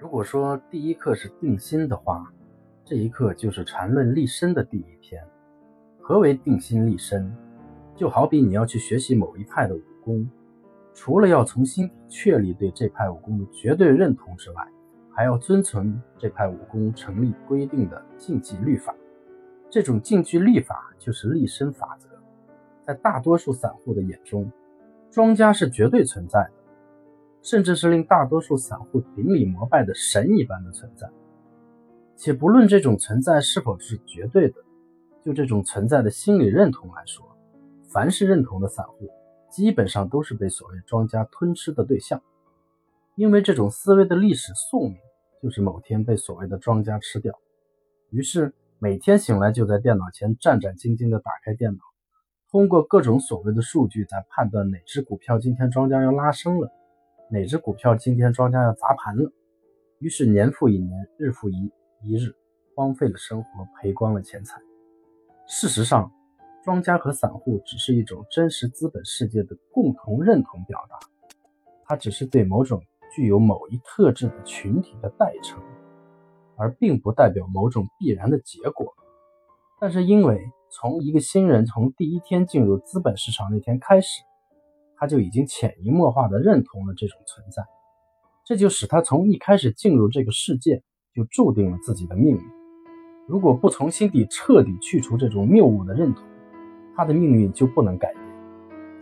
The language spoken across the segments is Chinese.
如果说第一课是定心的话，这一课就是禅论立身的第一篇。何为定心立身？就好比你要去学习某一派的武功，除了要从心底确立对这派武功的绝对认同之外，还要遵从这派武功成立规定的禁忌律法。这种禁忌律法就是立身法则。在大多数散户的眼中，庄家是绝对存在的。甚至是令大多数散户顶礼膜拜的神一般的存在，且不论这种存在是否是绝对的，就这种存在的心理认同来说，凡是认同的散户，基本上都是被所谓庄家吞吃的对象，因为这种思维的历史宿命就是某天被所谓的庄家吃掉。于是每天醒来就在电脑前战战兢兢地打开电脑，通过各种所谓的数据在判断哪只股票今天庄家要拉升了。哪只股票今天庄家要砸盘了？于是年复一年，日复一一日，荒废了生活，赔光了钱财。事实上，庄家和散户只是一种真实资本世界的共同认同表达，它只是对某种具有某一特质的群体的代称，而并不代表某种必然的结果。但是，因为从一个新人从第一天进入资本市场那天开始，他就已经潜移默化的认同了这种存在，这就使他从一开始进入这个世界就注定了自己的命运。如果不从心底彻底去除这种谬误的认同，他的命运就不能改变。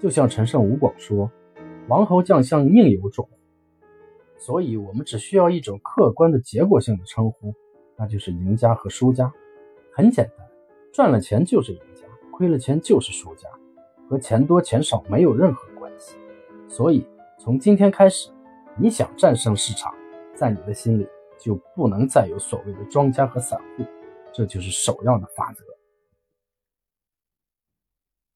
就像陈胜吴广说：“王侯将相宁有种。”所以，我们只需要一种客观的结果性的称呼，那就是赢家和输家。很简单，赚了钱就是赢家，亏了钱就是输家，和钱多钱少没有任何。所以，从今天开始，你想战胜市场，在你的心里就不能再有所谓的庄家和散户，这就是首要的法则。